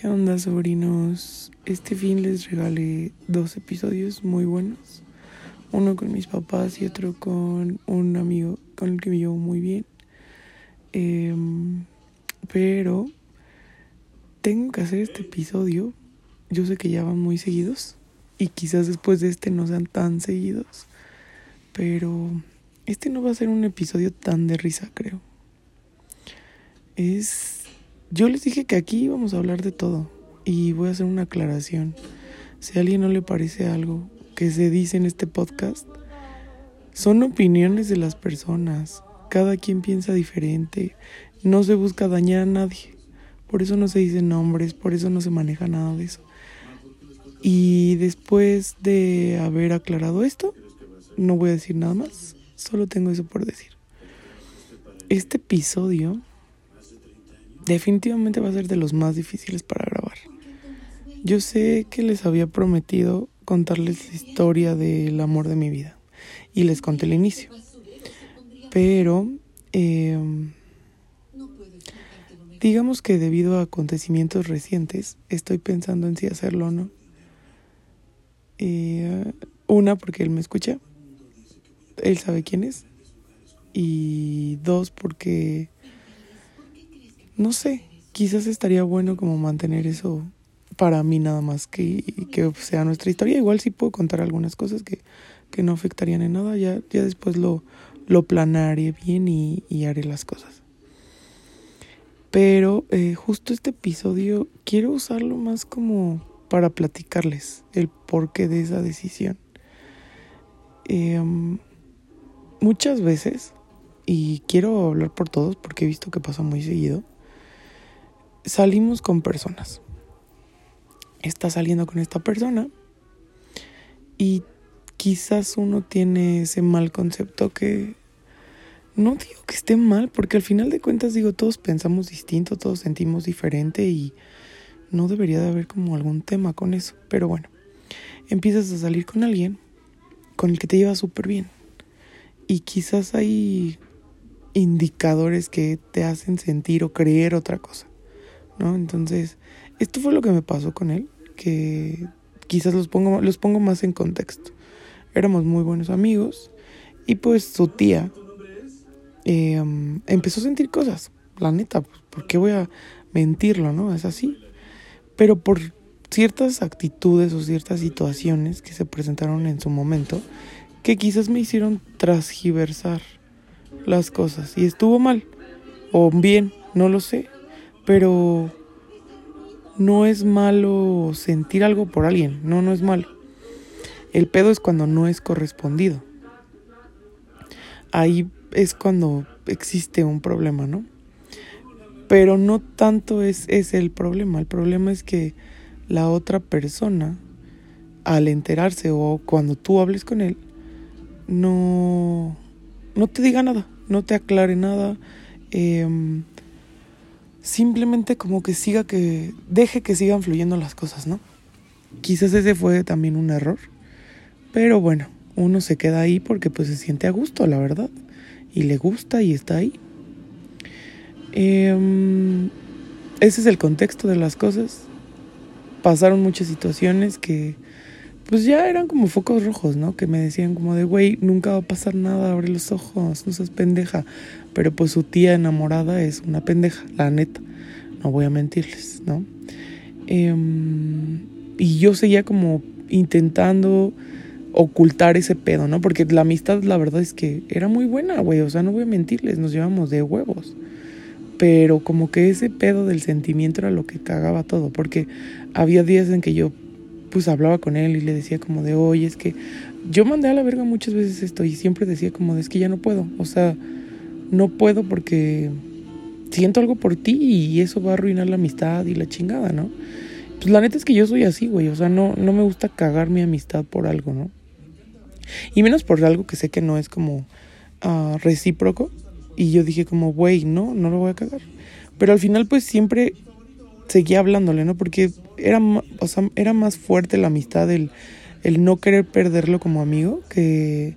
¿Qué onda, sobrinos? Este fin les regalé dos episodios muy buenos. Uno con mis papás y otro con un amigo con el que me llevo muy bien. Em, pero tengo que hacer este episodio. Yo sé que ya van muy seguidos y quizás después de este no sean tan seguidos. Pero este no va a ser un episodio tan de risa, creo. Es yo les dije que aquí íbamos a hablar de todo y voy a hacer una aclaración. Si a alguien no le parece algo que se dice en este podcast, son opiniones de las personas. Cada quien piensa diferente. No se busca dañar a nadie. Por eso no se dicen nombres, por eso no se maneja nada de eso. Y después de haber aclarado esto, no voy a decir nada más. Solo tengo eso por decir. Este episodio definitivamente va a ser de los más difíciles para grabar. Yo sé que les había prometido contarles la historia del amor de mi vida y les conté el inicio. Pero em, digamos que debido a acontecimientos recientes estoy pensando en si hacerlo o no. Eh, una, porque él me escucha. Él sabe quién es. Y dos, porque no sé, quizás estaría bueno como mantener eso para mí nada más que, que sea nuestra historia. Igual sí puedo contar algunas cosas que, que no afectarían en nada, ya, ya después lo, lo planaré bien y, y haré las cosas. Pero eh, justo este episodio quiero usarlo más como para platicarles el porqué de esa decisión. Em, muchas veces, y quiero hablar por todos porque he visto que pasa muy seguido, salimos con personas. Está saliendo con esta persona y quizás uno tiene ese mal concepto que no digo que esté mal, porque al final de cuentas digo, todos pensamos distinto, todos sentimos diferente y no debería de haber como algún tema con eso. Pero bueno, empiezas a salir con alguien con el que te llevas súper bien. Y quizás hay indicadores que te hacen sentir o creer otra cosa. ¿No? Entonces, esto fue lo que me pasó con él, que quizás los pongo, los pongo más en contexto. Éramos muy buenos amigos y pues su tía em, empezó a sentir cosas, la neta, pues, ¿por qué voy a mentirlo, no? Es así. Pero por ciertas actitudes o ciertas situaciones que se presentaron en su momento, que quizás me hicieron transgiversar las cosas. Y estuvo mal, o bien, no lo sé. Pero no es malo sentir algo por alguien, no, no es malo. El pedo es cuando no es correspondido. Ahí es cuando existe un problema, ¿no? Pero no tanto es, es el problema, el problema es que la otra persona, al enterarse o cuando tú hables con él, no, no te diga nada, no te aclare nada. Eh, simplemente como que siga que deje que sigan fluyendo las cosas, ¿no? Quizás ese fue también un error, pero bueno, uno se queda ahí porque pues se siente a gusto, la verdad, y le gusta y está ahí. Em, ese es el contexto de las cosas. Pasaron muchas situaciones que pues ya eran como focos rojos, ¿no? Que me decían como de, güey, nunca va a pasar nada, abre los ojos, no seas pendeja. Pero pues su tía enamorada es una pendeja, la neta. No voy a mentirles, ¿no? Em, y yo seguía como intentando ocultar ese pedo, ¿no? Porque la amistad, la verdad es que era muy buena, güey. O sea, no voy a mentirles, nos llevamos de huevos. Pero como que ese pedo del sentimiento era lo que cagaba todo. Porque había días en que yo pues hablaba con él y le decía como de, oye, es que yo mandé a la verga muchas veces esto y siempre decía como de, es que ya no puedo, o sea, no puedo porque siento algo por ti y eso va a arruinar la amistad y la chingada, ¿no? Pues la neta es que yo soy así, güey, o sea, no, no me gusta cagar mi amistad por algo, ¿no? Y menos por algo que sé que no es como uh, recíproco. Y yo dije como, güey, no, no lo voy a cagar. Pero al final pues siempre seguía hablándole, ¿no? Porque era, o sea, era más fuerte la amistad, el, el no querer perderlo como amigo, que,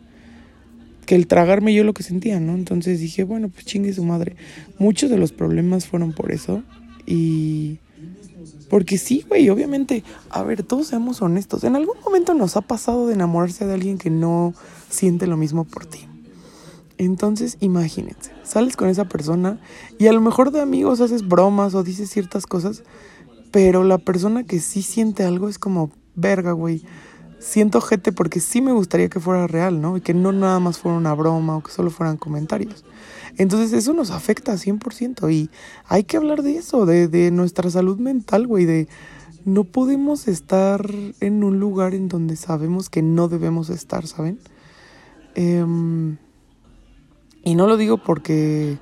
que el tragarme yo lo que sentía, ¿no? Entonces dije, bueno, pues chingue su madre. Muchos de los problemas fueron por eso y Porque sí, güey, obviamente, a ver, todos seamos honestos. En algún momento nos ha pasado de enamorarse de alguien que no siente lo mismo por ti. Entonces, imagínense, sales con esa persona y a lo mejor de amigos haces bromas o dices ciertas cosas, pero la persona que sí siente algo es como, verga, güey. Siento gente porque sí me gustaría que fuera real, ¿no? Y que no nada más fuera una broma o que solo fueran comentarios. Entonces eso nos afecta 100% y hay que hablar de eso, de, de nuestra salud mental, güey, de no podemos estar en un lugar en donde sabemos que no debemos estar, ¿saben? Em, y no lo digo porque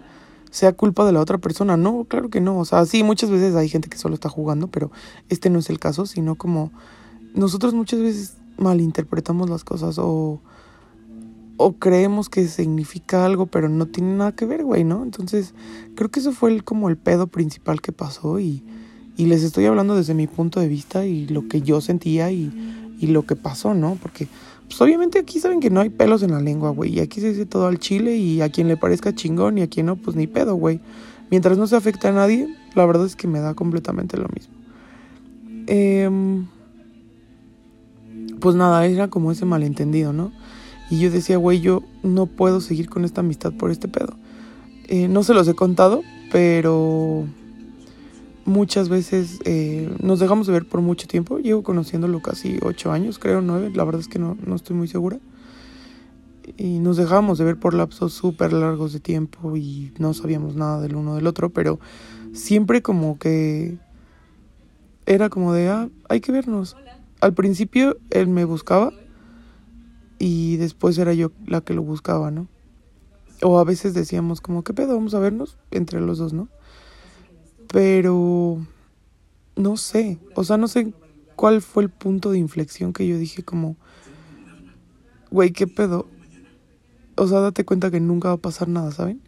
sea culpa de la otra persona, no, claro que no, o sea, sí, muchas veces hay gente que solo está jugando, pero este no es el caso, sino como nosotros muchas veces malinterpretamos las cosas o o creemos que significa algo, pero no tiene nada que ver, güey, ¿no? Entonces, creo que eso fue el, como el pedo principal que pasó y, y les estoy hablando desde mi punto de vista y lo que yo sentía y, y lo que pasó, ¿no? Porque, pues obviamente aquí saben que no hay pelos en la lengua, güey, y aquí se dice todo al chile y a quien le parezca chingón y a quien no, pues ni pedo, güey. Mientras no se afecte a nadie, la verdad es que me da completamente lo mismo. Eh, pues nada, era como ese malentendido, ¿no? Y yo decía, güey, yo no puedo seguir con esta amistad por este pedo. Eh, no se los he contado, pero muchas veces eh, nos dejamos de ver por mucho tiempo. Llevo conociéndolo casi ocho años, creo, nueve. La verdad es que no, no estoy muy segura. Y nos dejamos de ver por lapsos súper largos de tiempo y no sabíamos nada del uno del otro, pero siempre como que era como de, ah, hay que vernos. Al principio él me buscaba y después era yo la que lo buscaba, ¿no? O a veces decíamos como, ¿qué pedo? Vamos a vernos entre los dos, ¿no? Pero no sé, o sea, no sé cuál fue el punto de inflexión que yo dije como, güey, ¿qué pedo? O sea, date cuenta que nunca va a pasar nada, ¿saben?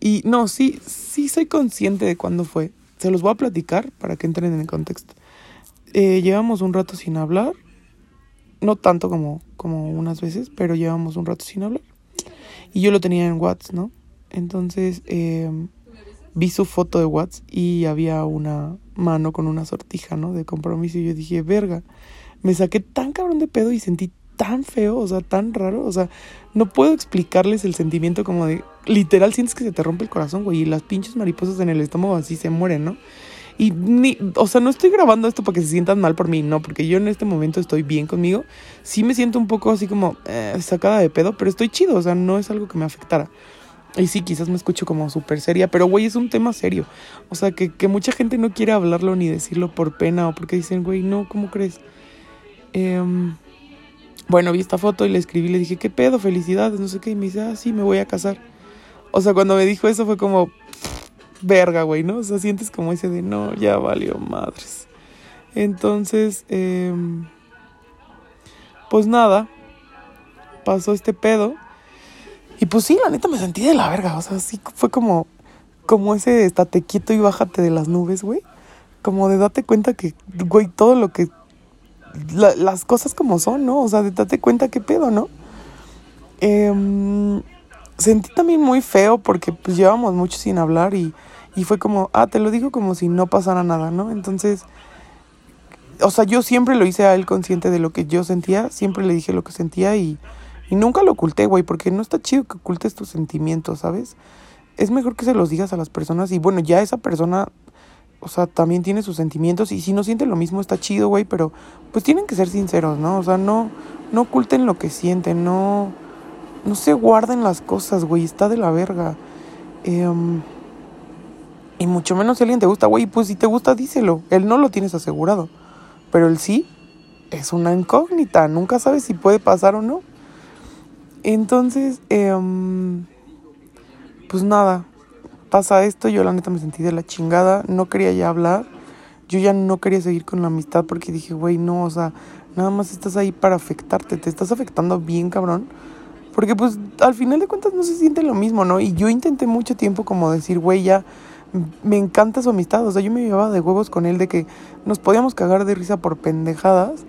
Y no, sí, sí soy consciente de cuándo fue. Se los voy a platicar para que entren en el contexto. Eh, llevamos un rato sin hablar no tanto como, como unas veces, pero llevamos un rato sin hablar. Y yo lo tenía en WhatsApp, ¿no? Entonces em, vi su foto de WhatsApp y había una mano con una sortija, ¿no? De compromiso. Y yo dije, verga, me saqué tan cabrón de pedo y sentí tan feo, o sea, tan raro. O sea, no puedo explicarles el sentimiento como de, literal, sientes que se te rompe el corazón, güey, y las pinches mariposas en el estómago así se mueren, ¿no? Y ni, o sea, no estoy grabando esto para que se sientan mal por mí, no, porque yo en este momento estoy bien conmigo. Sí me siento un poco así como eh, sacada de pedo, pero estoy chido, o sea, no es algo que me afectara. Y sí, quizás me escucho como súper seria, pero güey, es un tema serio. O sea, que, que, mucha gente no quiere hablarlo ni decirlo por pena o porque dicen, güey, no, ¿cómo crees? Eh, bueno, vi esta foto y le escribí, le dije, ¿qué pedo? Felicidades, no sé qué. Y me dice, ah, sí, me voy a casar. O sea, cuando me dijo eso fue como, verga, güey, ¿no? O sea, sientes como ese de, no, ya valió madres. Entonces, eh, pues nada, pasó este pedo. Y pues sí, la neta me sentí de la verga. O sea, sí fue como, como ese estate quieto y bájate de las nubes, güey. Como de date cuenta que, güey, todo lo que. las cosas como son, ¿no? O sea, de date cuenta qué pedo, ¿no? Eh, sentí también muy feo porque pues llevamos mucho sin hablar y y fue como, ah, te lo digo como si no pasara nada, ¿no? Entonces, o sea, yo siempre lo hice a él consciente de lo que yo sentía, siempre le dije lo que sentía y, y nunca lo oculté, güey, porque no está chido que ocultes tus sentimientos, ¿sabes? Es mejor que se los digas a las personas y bueno, ya esa persona, o sea, también tiene sus sentimientos y si no siente lo mismo está chido, güey, pero pues tienen que ser sinceros, ¿no? O sea, no, no oculten lo que sienten, no, no se guarden las cosas, güey, está de la verga. Eh, y mucho menos si alguien te gusta, güey, pues si te gusta, díselo. Él no lo tienes asegurado. Pero el sí es una incógnita. Nunca sabes si puede pasar o no. Entonces, em, pues nada, pasa esto. Yo la neta me sentí de la chingada. No quería ya hablar. Yo ya no quería seguir con la amistad porque dije, güey, no, o sea, nada más estás ahí para afectarte. Te estás afectando bien, cabrón. Porque pues al final de cuentas no se siente lo mismo, ¿no? Y yo intenté mucho tiempo como decir, güey, ya me encanta su amistad. O sea, yo me llevaba de huevos con él de que nos podíamos cagar de risa por pendejadas.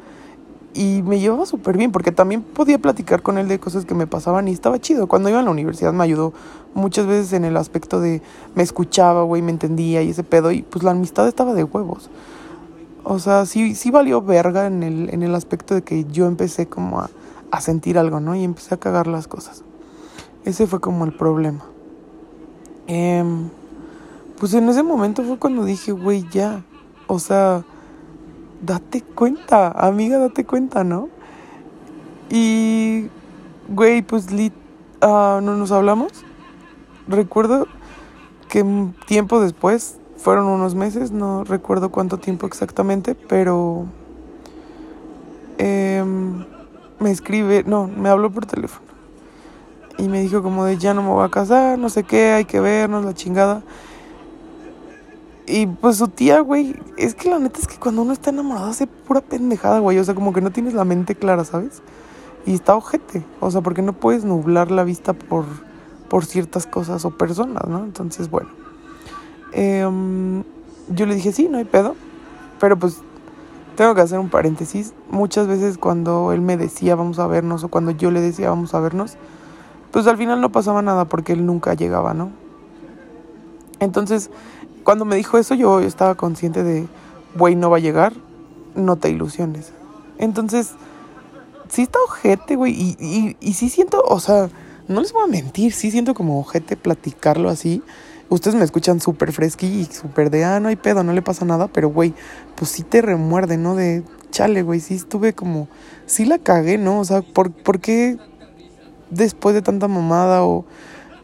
Y me llevaba súper bien, porque también podía platicar con él de cosas que me pasaban y estaba chido. Cuando iba a la universidad me ayudó muchas veces en el aspecto de me escuchaba, güey, me entendía y ese pedo. Y pues la amistad estaba de huevos. O sea, sí, sí valió verga en el, en el aspecto de que yo empecé como a, a sentir algo, ¿no? Y empecé a cagar las cosas. Ese fue como el problema. Eh, pues en ese momento fue cuando dije, güey, ya. O sea, date cuenta, amiga, date cuenta, ¿no? Y, güey, pues lit, uh, no nos hablamos. Recuerdo que tiempo después, fueron unos meses, no recuerdo cuánto tiempo exactamente, pero eh, me escribe, no, me habló por teléfono. Y me dijo como de ya no me voy a casar, no sé qué, hay que vernos, la chingada. Y pues su tía, güey, es que la neta es que cuando uno está enamorado hace pura pendejada, güey. O sea, como que no tienes la mente clara, ¿sabes? Y está ojete. O sea, porque no puedes nublar la vista por, por ciertas cosas o personas, ¿no? Entonces, bueno. Eh, yo le dije, sí, no hay pedo. Pero pues tengo que hacer un paréntesis. Muchas veces cuando él me decía vamos a vernos o cuando yo le decía vamos a vernos, pues al final no pasaba nada porque él nunca llegaba, ¿no? Entonces cuando me dijo eso yo estaba consciente de, güey, no va a llegar, no te ilusiones. Entonces, sí está ojete, güey, y, y, y sí siento, o sea, no les voy a mentir, sí siento como ojete platicarlo así. Ustedes me escuchan súper fresqui y súper de, ah, no hay pedo, no le pasa nada, pero, güey, pues sí te remuerde, ¿no? De, chale, güey, sí estuve como, sí la cagué, ¿no? O sea, ¿por, ¿por qué después de tanta mamada o...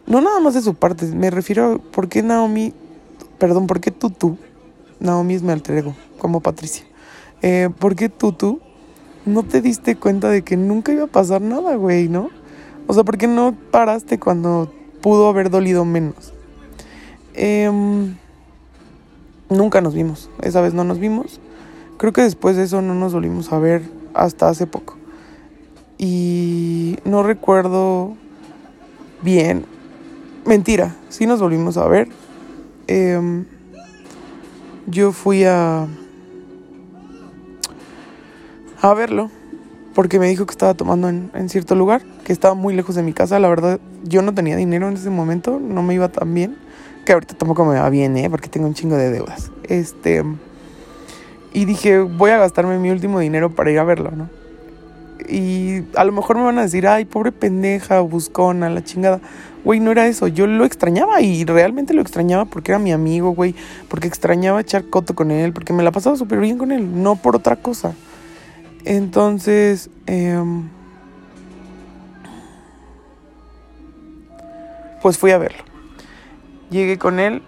No nada más de su parte, me refiero a por qué Naomi Perdón, ¿por qué Tutu? Naomi es mi alter ego, como Patricia. Eh, ¿Por qué Tutu no te diste cuenta de que nunca iba a pasar nada, güey, no? O sea, ¿por qué no paraste cuando pudo haber dolido menos? Eh, nunca nos vimos, esa vez no nos vimos. Creo que después de eso no nos volvimos a ver hasta hace poco. Y no recuerdo bien. Mentira, sí nos volvimos a ver, eh, yo fui a, a verlo porque me dijo que estaba tomando en, en, cierto lugar, que estaba muy lejos de mi casa. La verdad, yo no tenía dinero en ese momento, no me iba tan bien, que ahorita tampoco me va bien, ¿eh? porque tengo un chingo de deudas. Este, y dije, voy a gastarme mi último dinero para ir a verlo, ¿no? Y a lo mejor me van a decir, ay, pobre pendeja, buscona, la chingada. Güey, no era eso. Yo lo extrañaba y realmente lo extrañaba porque era mi amigo, güey. Porque extrañaba echar coto con él, porque me la pasaba súper bien con él, no por otra cosa. Entonces, eh, pues fui a verlo. Llegué con él,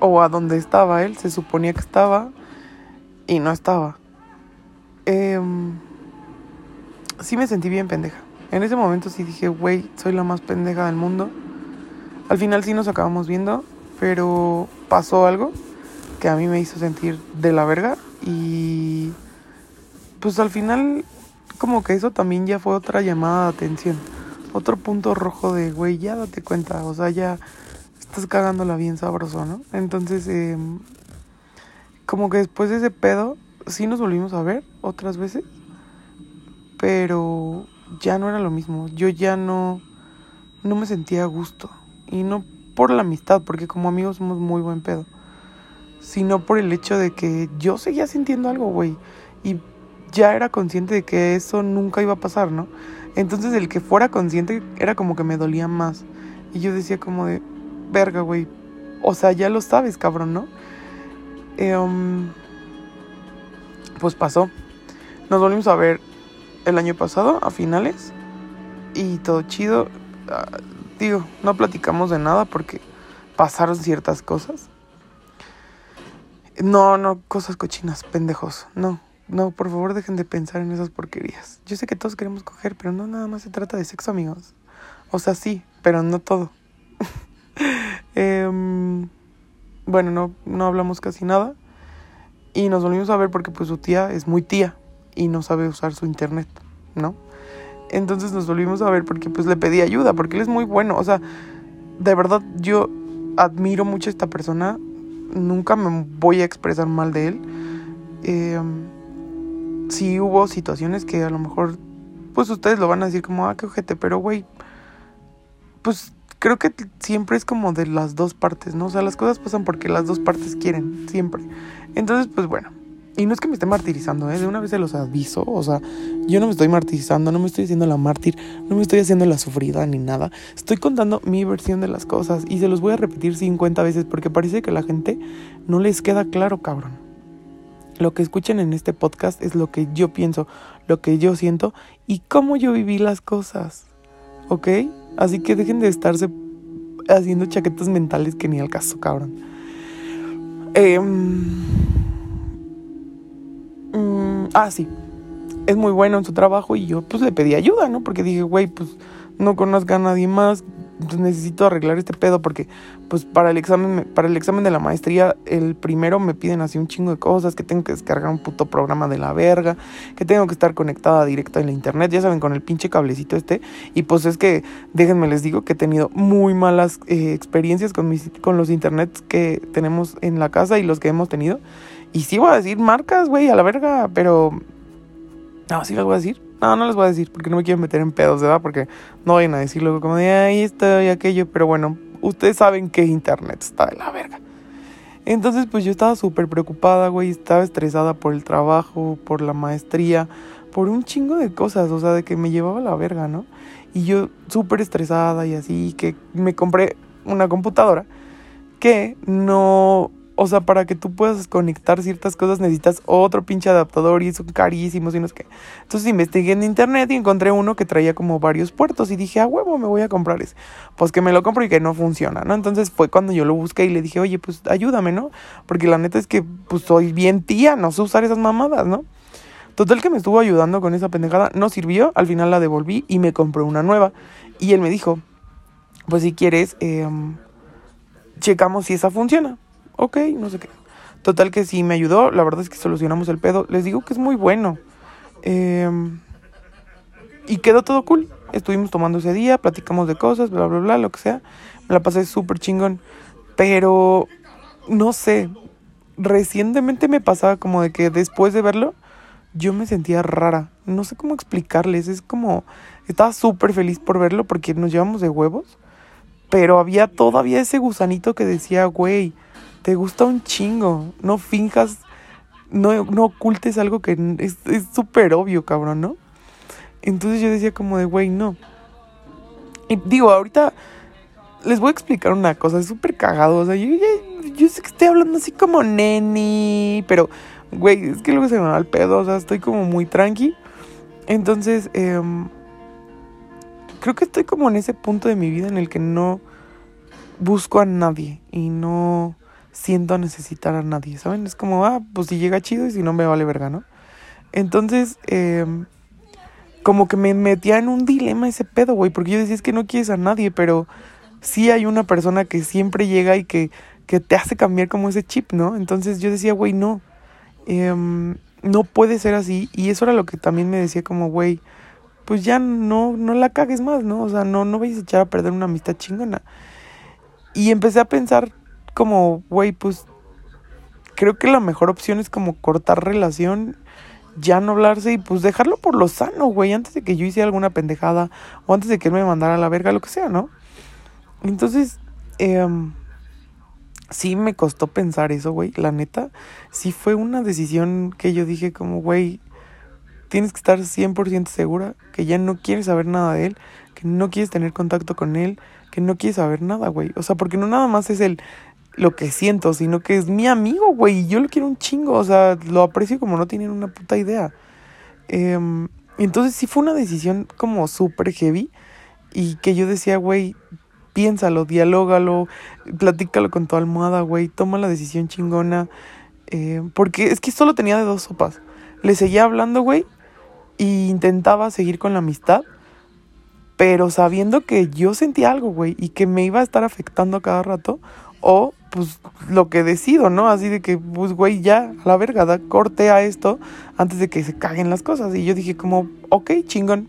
o a donde estaba él, se suponía que estaba, y no estaba. Eh, sí me sentí bien pendeja. En ese momento sí dije, güey, soy la más pendeja del mundo. Al final sí nos acabamos viendo, pero pasó algo que a mí me hizo sentir de la verga y pues al final como que eso también ya fue otra llamada de atención. Otro punto rojo de, güey, ya date cuenta, o sea, ya estás cagándola bien sabroso, ¿no? Entonces, eh, como que después de ese pedo, sí nos volvimos a ver otras veces pero ya no era lo mismo. Yo ya no, no me sentía a gusto. Y no por la amistad, porque como amigos somos muy buen pedo. Sino por el hecho de que yo seguía sintiendo algo, güey. Y ya era consciente de que eso nunca iba a pasar, ¿no? Entonces el que fuera consciente era como que me dolía más. Y yo decía como de, verga, güey. O sea, ya lo sabes, cabrón, ¿no? Um, pues pasó. Nos volvimos a ver el año pasado, a finales. Y todo chido. Uh, digo, no platicamos de nada porque pasaron ciertas cosas. No, no, cosas cochinas, pendejos. No, no, por favor dejen de pensar en esas porquerías. Yo sé que todos queremos coger, pero no nada más se trata de sexo, amigos. O sea, sí, pero no todo. eh, bueno, no, no hablamos casi nada. Y nos volvimos a ver porque pues su tía es muy tía y no sabe usar su internet, ¿no? Entonces nos volvimos a ver porque pues le pedí ayuda, porque él es muy bueno, o sea, de verdad yo admiro mucho a esta persona, nunca me voy a expresar mal de él. Eh, sí hubo situaciones que a lo mejor, pues ustedes lo van a decir como, ah, qué ojete, pero güey, pues creo que siempre es como de las dos partes, ¿no? O sea, las cosas pasan porque las dos partes quieren, siempre. Entonces, pues bueno, y no es que me esté martirizando, ¿eh? de una vez se los aviso, o sea, yo no me estoy martirizando, no me estoy haciendo la mártir, no me estoy haciendo la sufrida ni nada. Estoy contando mi versión de las cosas y se los voy a repetir 50 veces porque parece que a la gente no les queda claro, cabrón. Lo que escuchen en este podcast es lo que yo pienso, lo que yo siento y cómo yo viví las cosas. ¿Ok? Así que dejen de estarse haciendo chaquetas mentales que ni al caso, cabrón. Eh, ah, sí, es muy bueno en su trabajo y yo pues le pedí ayuda, ¿no? Porque dije, güey, pues no conozco a nadie más, pues, necesito arreglar este pedo porque pues para el examen para el examen de la maestría el primero me piden así un chingo de cosas, que tengo que descargar un puto programa de la verga, que tengo que estar conectada directa en la internet, ya saben, con el pinche cablecito este y pues es que déjenme les digo que he tenido muy malas eh, experiencias con mis con los internets que tenemos en la casa y los que hemos tenido y sí voy a decir marcas, güey, a la verga, pero... No, sí les voy a decir. No, no les voy a decir porque no me quiero meter en pedos, ¿verdad? Porque no vayan a decirlo como de ahí esto y aquello. Pero bueno, ustedes saben que internet está de la verga. Entonces, pues yo estaba súper preocupada, güey. Estaba estresada por el trabajo, por la maestría, por un chingo de cosas. O sea, de que me llevaba la verga, ¿no? Y yo súper estresada y así, que me compré una computadora que no o sea, para que tú puedas conectar ciertas cosas necesitas otro pinche adaptador y son carísimos y no es que. Entonces investigué en internet y encontré uno que traía como varios puertos y dije, a huevo, me voy a comprar ese. Pues que me lo compro y que no funciona, ¿no? Entonces fue cuando yo lo busqué y le dije, oye, pues ayúdame, ¿no? Porque la neta es que pues soy bien tía, no sé usar esas mamadas, ¿no? Total que me estuvo ayudando con esa pendejada, no sirvió, al final la devolví y me compré una nueva. Y él me dijo, pues si quieres, eh, checamos si esa funciona ok, no sé qué. Total que sí me ayudó, la verdad es que solucionamos el pedo. Les digo que es muy bueno. Em, y quedó todo cool. Estuvimos tomando ese día, platicamos de cosas, bla, bla, bla, lo que sea. Me la pasé súper chingón. Pero, no sé, recientemente me pasaba como de que después de verlo, yo me sentía rara. No sé cómo explicarles. Es como, estaba súper feliz por verlo porque nos llevamos de huevos. Pero había todavía ese gusanito que decía, güey, te gusta un chingo. No finjas, no, no ocultes algo que es súper obvio, cabrón, ¿no? Entonces yo decía como de, güey, no. Y digo, ahorita les voy a explicar una cosa, es súper cagado. O sea, yo, yo, sé que estoy hablando así como neni, pero, güey, es que luego se me va el pedo, o sea, estoy como muy tranqui. Entonces, em, creo que estoy como en ese punto de mi vida en el que no busco a nadie y no siento necesitar a nadie, ¿saben? Es como, ah, pues si llega chido y si no me vale verga, ¿no? Entonces, eh, como que me metía en un dilema ese pedo, güey, porque yo decía, es que no quieres a nadie, pero sí hay una persona que siempre llega y que, que te hace cambiar como ese chip, ¿no? Entonces yo decía, güey, no, eh, no puede ser así. Y eso era lo que también me decía como, güey, pues ya no, no la cagues más, ¿no? O sea, no, no vayas a echar a perder una amistad chingona. Y empecé a pensar como, güey, pues creo que la mejor opción es como cortar relación, ya no hablarse y pues dejarlo por lo sano, güey, antes de que yo hiciera alguna pendejada o antes de que él me mandara a la verga, lo que sea, ¿no? Entonces, eh, sí me costó pensar eso, güey, la neta, sí fue una decisión que yo dije como, güey, tienes que estar 100% segura que ya no quieres saber nada de él, que no quieres tener contacto con él, que no quieres saber nada, güey. O sea, porque no nada más es el lo que siento, sino que es mi amigo, güey, y yo lo quiero un chingo, o sea, lo aprecio como no tienen una puta idea. Em, entonces sí fue una decisión como súper heavy y que yo decía, güey, piénsalo, dialógalo, platícalo con tu almohada, güey, toma la decisión chingona, em, porque es que solo tenía de dos sopas. Le seguía hablando, güey, e intentaba seguir con la amistad, pero sabiendo que yo sentía algo, güey, y que me iba a estar afectando a cada rato, o pues lo que decido, ¿no? Así de que, pues, güey, ya, a la verga, da corte a esto antes de que se caguen las cosas. Y yo dije como, ok, chingón.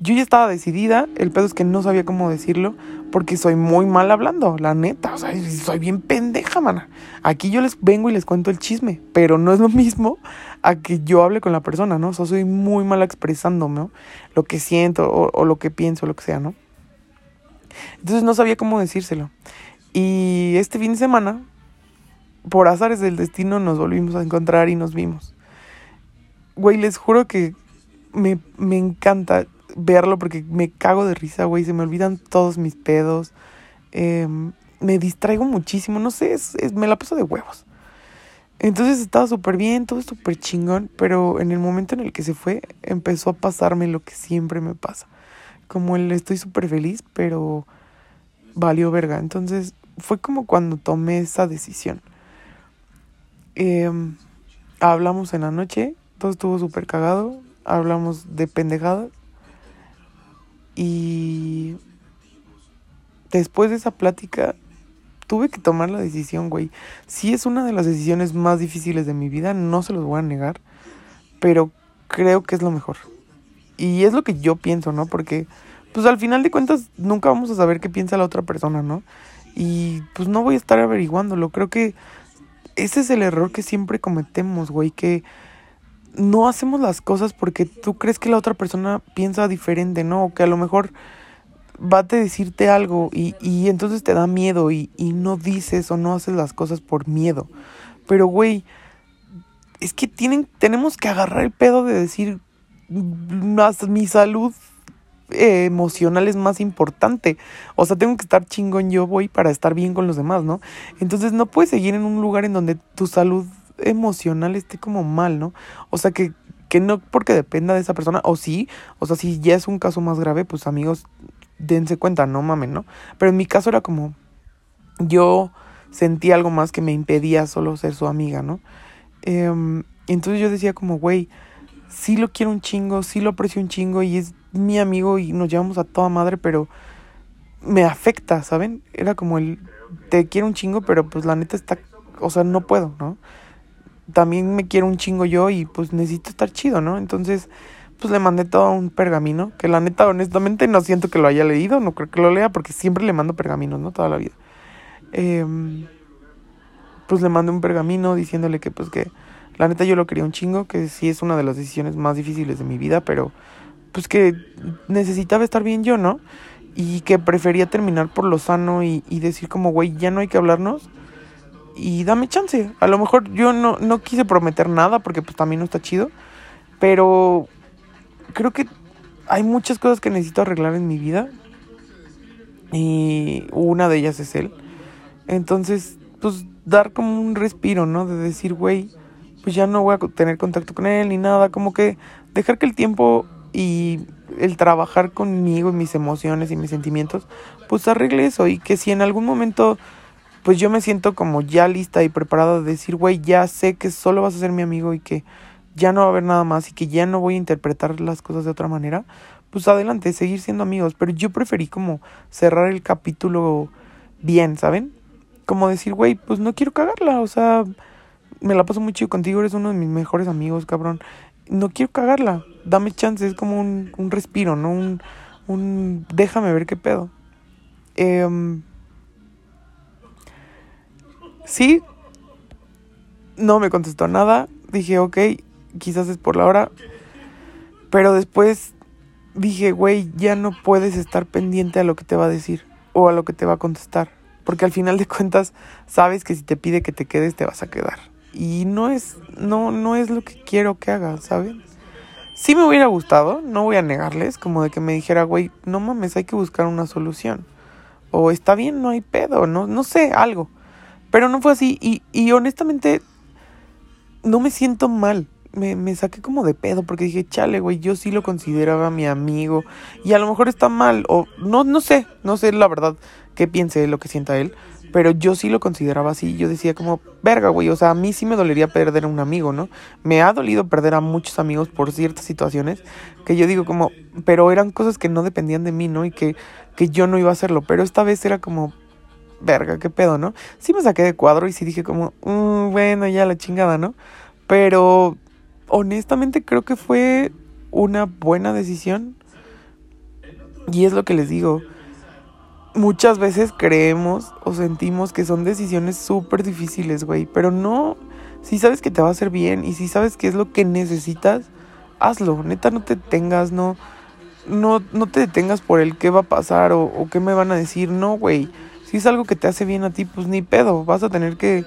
Yo ya estaba decidida, el pedo es que no sabía cómo decirlo, porque soy muy mal hablando, la neta, o sea, soy bien pendeja, mana. Aquí yo les vengo y les cuento el chisme, pero no es lo mismo a que yo hable con la persona, ¿no? O sea, soy muy mal expresándome, ¿no? Lo que siento o, o lo que pienso, lo que sea, ¿no? Entonces no sabía cómo decírselo. Y este fin de semana por azares del destino nos volvimos a encontrar y nos vimos. Güey, les juro que me, me encanta verlo porque me cago de risa, güey. Se me olvidan todos mis pedos. Em, me distraigo muchísimo, no sé, es, me la paso de huevos. Entonces estaba súper bien, todo súper chingón, pero en el momento en el que se fue empezó a pasarme lo que siempre me pasa. Como el estoy súper feliz, pero valió verga. Entonces fue como cuando tomé esa decisión. Em, hablamos en la noche, todo estuvo súper cagado, hablamos de pendejadas y después de esa plática tuve que tomar la decisión, güey. Sí es una de las decisiones más difíciles de mi vida, no se los voy a negar, pero creo que es lo mejor. Y es lo que yo pienso, ¿no? Porque, pues al final de cuentas, nunca vamos a saber qué piensa la otra persona, ¿no? Y pues no voy a estar averiguándolo. Creo que ese es el error que siempre cometemos, güey, que no hacemos las cosas porque tú crees que la otra persona piensa diferente, ¿no? O que a lo mejor va a decirte algo y, y entonces te da miedo y, y no dices o no haces las cosas por miedo. Pero, güey, es que tienen, tenemos que agarrar el pedo de decir, más mi salud eh, emocional es más importante. O sea, tengo que estar chingón yo voy para estar bien con los demás, ¿no? Entonces no puedes seguir en un lugar en donde tu salud emocional esté como mal, ¿no? O sea, que, que no porque dependa de esa persona, o sí, o sea, si ya es un caso más grave, pues amigos, dense cuenta, no mamen, ¿no? Pero en mi caso era como, yo sentí algo más que me impedía solo ser su amiga, ¿no? Em, entonces yo decía como, güey, sí lo quiero un chingo, sí lo aprecio un chingo y es mi amigo y nos llevamos a toda madre, pero me afecta, ¿saben? Era como el, te quiero un chingo, pero pues la neta está, o sea, no puedo, ¿no? También me quiero un chingo yo y pues necesito estar chido, ¿no? Entonces, pues le mandé todo un pergamino, que la neta, honestamente, no siento que lo haya leído, no creo que lo lea, porque siempre le mando pergaminos, ¿no? Toda la vida. Em, pues le mandé un pergamino diciéndole que, pues que, la neta yo lo quería un chingo, que sí es una de las decisiones más difíciles de mi vida, pero pues que necesitaba estar bien yo, ¿no? Y que prefería terminar por lo sano y, y decir como, güey, ya no hay que hablarnos y dame chance. A lo mejor yo no, no quise prometer nada porque pues también no está chido, pero creo que hay muchas cosas que necesito arreglar en mi vida y una de ellas es él. Entonces, pues dar como un respiro, ¿no? De decir, güey, pues ya no voy a tener contacto con él ni nada, como que dejar que el tiempo y el trabajar conmigo y mis emociones y mis sentimientos, pues arregle eso y que si en algún momento pues yo me siento como ya lista y preparada de decir, güey, ya sé que solo vas a ser mi amigo y que ya no va a haber nada más y que ya no voy a interpretar las cosas de otra manera, pues adelante, seguir siendo amigos. Pero yo preferí como cerrar el capítulo bien, ¿saben? Como decir, güey, pues no quiero cagarla, o sea, me la paso muy chido contigo, eres uno de mis mejores amigos, cabrón. No quiero cagarla, dame chance, es como un, un respiro, ¿no? Un, un déjame ver qué pedo. Eh, sí, no me contestó nada, dije, ok, quizás es por la hora. Pero después dije, güey, ya no puedes estar pendiente a lo que te va a decir o a lo que te va a contestar. Porque al final de cuentas sabes que si te pide que te quedes te vas a quedar. Y no es, no, no es lo que quiero que hagas, ¿saben? Sí me hubiera gustado, no voy a negarles, como de que me dijera, güey, no mames, hay que buscar una solución. O está bien, no hay pedo, no, no sé, algo. Pero no fue así y, y honestamente no me siento mal me, me saqué como de pedo porque dije, chale, güey, yo sí lo consideraba mi amigo y a lo mejor está mal o no, no sé, no sé la verdad qué piense lo que sienta él, pero yo sí lo consideraba así, yo decía como, verga, güey, o sea, a mí sí me dolería perder a un amigo, ¿no? Me ha dolido perder a muchos amigos por ciertas situaciones que yo digo como, pero eran cosas que no dependían de mí, ¿no? Y que, que yo no iba a hacerlo, pero esta vez era como, verga, qué pedo, ¿no? Sí me saqué de cuadro y sí dije como, mm, bueno, ya la chingada, ¿no? Pero honestamente creo que fue una buena decisión. Y es lo que les digo. Muchas veces creemos o sentimos que son decisiones súper difíciles, güey. Pero no. Si sabes que te va a hacer bien y si sabes que es lo que necesitas, hazlo. Neta, no te detengas, no. No, no te detengas por el qué va a pasar o, o qué me van a decir. No, güey. Si es algo que te hace bien a ti, pues ni pedo. Vas a tener que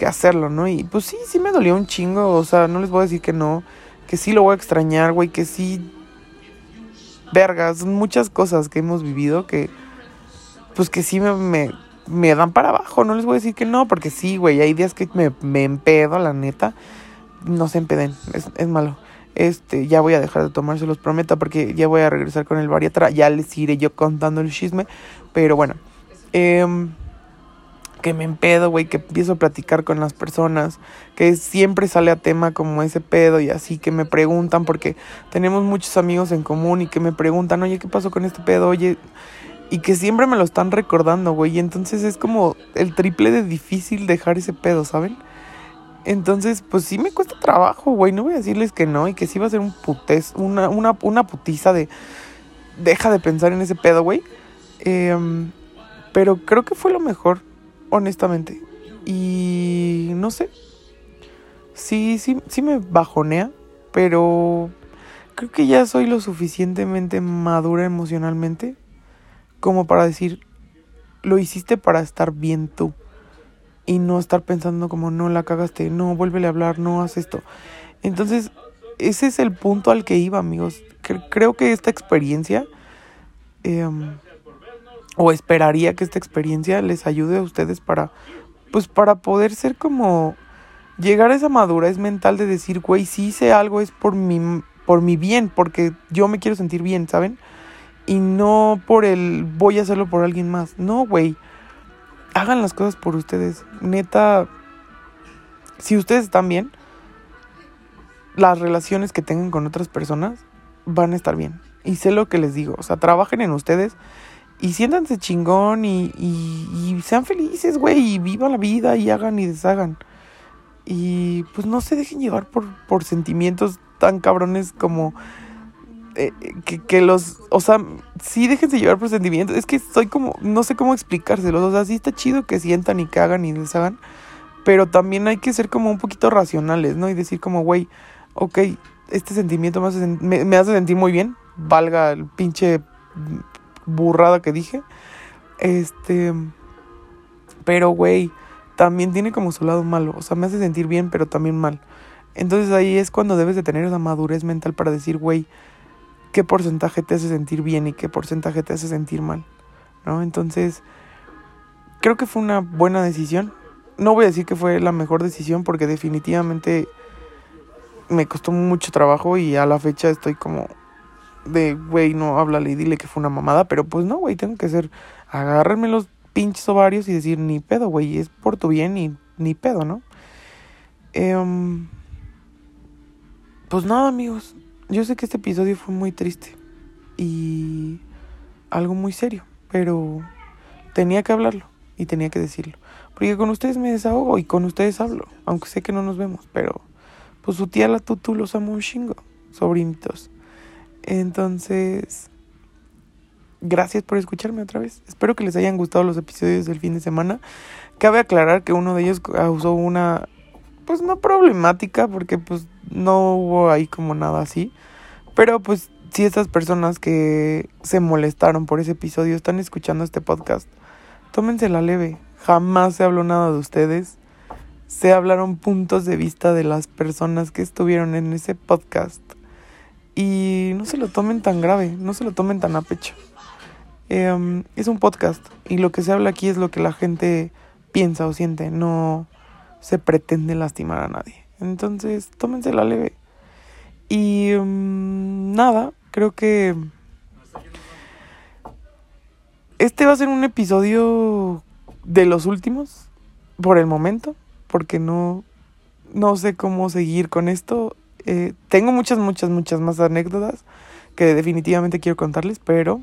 que hacerlo, ¿no? Y pues sí, sí me dolió un chingo, o sea, no les voy a decir que no, que sí lo voy a extrañar, güey, que sí... Vergas, muchas cosas que hemos vivido que... Pues que sí me, me, dan para abajo, no les voy a decir que no, porque sí, güey, hay días que me, me empedo, la neta. No se empeden, es, es malo. Este, ya voy a dejar de tomar, se los prometo, porque ya voy a regresar con el bariatra. Ya les iré yo contando el chisme. Pero bueno, eh, que me empedo, güey, que empiezo a platicar con las personas, que siempre sale a tema como ese pedo y así, que me preguntan, porque tenemos muchos amigos en común y que me preguntan, oye, ¿qué pasó con este pedo? Oye, y que siempre me lo están recordando, güey, y entonces es como el triple de difícil dejar ese pedo, ¿saben? Entonces, pues sí me cuesta trabajo, güey, no voy a decirles que no y que sí va a ser un putez, una, una, una putiza de, deja de pensar en ese pedo, güey. Em, pero creo que fue lo mejor honestamente. Y no sé. Sí, sí, sí me bajonea, pero creo que ya soy lo suficientemente madura emocionalmente como para decir, lo hiciste para estar bien tú. Y no estar pensando como, no, la cagaste, no, vuélvele a hablar, no, haz esto. Entonces, ese es el punto al que iba, amigos. Creo que esta experiencia... Eh, o esperaría que esta experiencia les ayude a ustedes para, pues para poder ser como, llegar a esa madurez mental de decir, güey, si hice algo es por mi, por mi bien, porque yo me quiero sentir bien, ¿saben? Y no por el, voy a hacerlo por alguien más. No, güey, hagan las cosas por ustedes. Neta, si ustedes están bien, las relaciones que tengan con otras personas van a estar bien. Y sé lo que les digo, o sea, trabajen en ustedes y siéntanse chingón y, y, sean felices, güey, y vivan la vida y hagan y deshagan. Y pues no se dejen llevar por, por sentimientos tan cabrones como eh, que, que, los, o sea, sí déjense llevar por sentimientos. Es que soy como, no sé cómo explicárselos. O sea, sí está chido que sientan y que hagan y deshagan. Pero también hay que ser como un poquito racionales, ¿no? Y decir como, güey, ok, este sentimiento me hace, me hace sentir muy bien. Valga el pinche burrada que dije. Este. Pero, güey, también tiene como su lado malo. O sea, me hace sentir bien, pero también mal. Entonces ahí es cuando debes de tener esa madurez mental para decir, güey, qué porcentaje te hace sentir bien y qué porcentaje te hace sentir mal. ¿No? Entonces, creo que fue una buena decisión. No voy a decir que fue la mejor decisión porque definitivamente me costó mucho trabajo y a la fecha estoy como de, güey, no, háblale y dile que fue una mamada, pero pues no, güey, tengo que hacer, agárrenme los pinches ovarios y decir, ni pedo, güey, es por tu bien y ni pedo, ¿no? Em, pues nada, amigos, yo sé que este episodio fue muy triste y algo muy serio, pero tenía que hablarlo y tenía que decirlo. Porque con ustedes me desahogo y con ustedes hablo, aunque sé que no nos vemos, pero pues su tía la tutu los amo un chingo, sobrinitos. Entonces, gracias por escucharme otra vez. Espero que les hayan gustado los episodios del fin de semana. Cabe aclarar que uno de ellos causó una, pues no problemática, porque pues no hubo ahí como nada así. Pero pues si estas personas que se molestaron por ese episodio están escuchando este podcast, tómense la leve. Jamás se habló nada de ustedes. Se hablaron puntos de vista de las personas que estuvieron en ese podcast. Y no se lo tomen tan grave, no se lo tomen tan a pecho. Em, es un podcast y lo que se habla aquí es lo que la gente piensa o siente, no se pretende lastimar a nadie. Entonces, tómense la leve. Y em, nada, creo que este va a ser un episodio de los últimos por el momento, porque no no sé cómo seguir con esto. Eh, tengo muchas, muchas, muchas más anécdotas que definitivamente quiero contarles, pero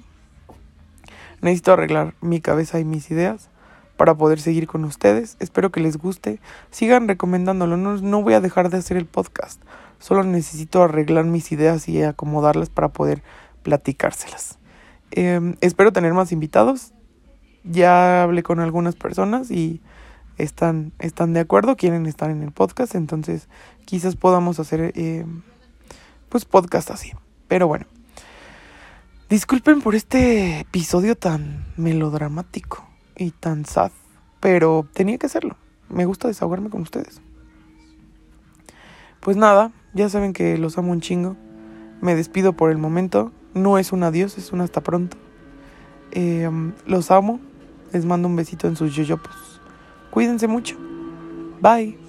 necesito arreglar mi cabeza y mis ideas para poder seguir con ustedes. Espero que les guste. Sigan recomendándolo. No, no voy a dejar de hacer el podcast. Solo necesito arreglar mis ideas y acomodarlas para poder platicárselas. Em, espero tener más invitados. Ya hablé con algunas personas y están, están de acuerdo, quieren estar en el podcast, entonces quizás podamos hacer eh, pues podcast así. Pero bueno, disculpen por este episodio tan melodramático y tan sad, pero tenía que hacerlo. me gusta desahogarme con ustedes. Pues nada, ya saben que los amo un chingo. Me despido por el momento. No es un adiós, es un hasta pronto. Eh, los amo. Les mando un besito en sus yoyopos. Cuídense mucho. Bye.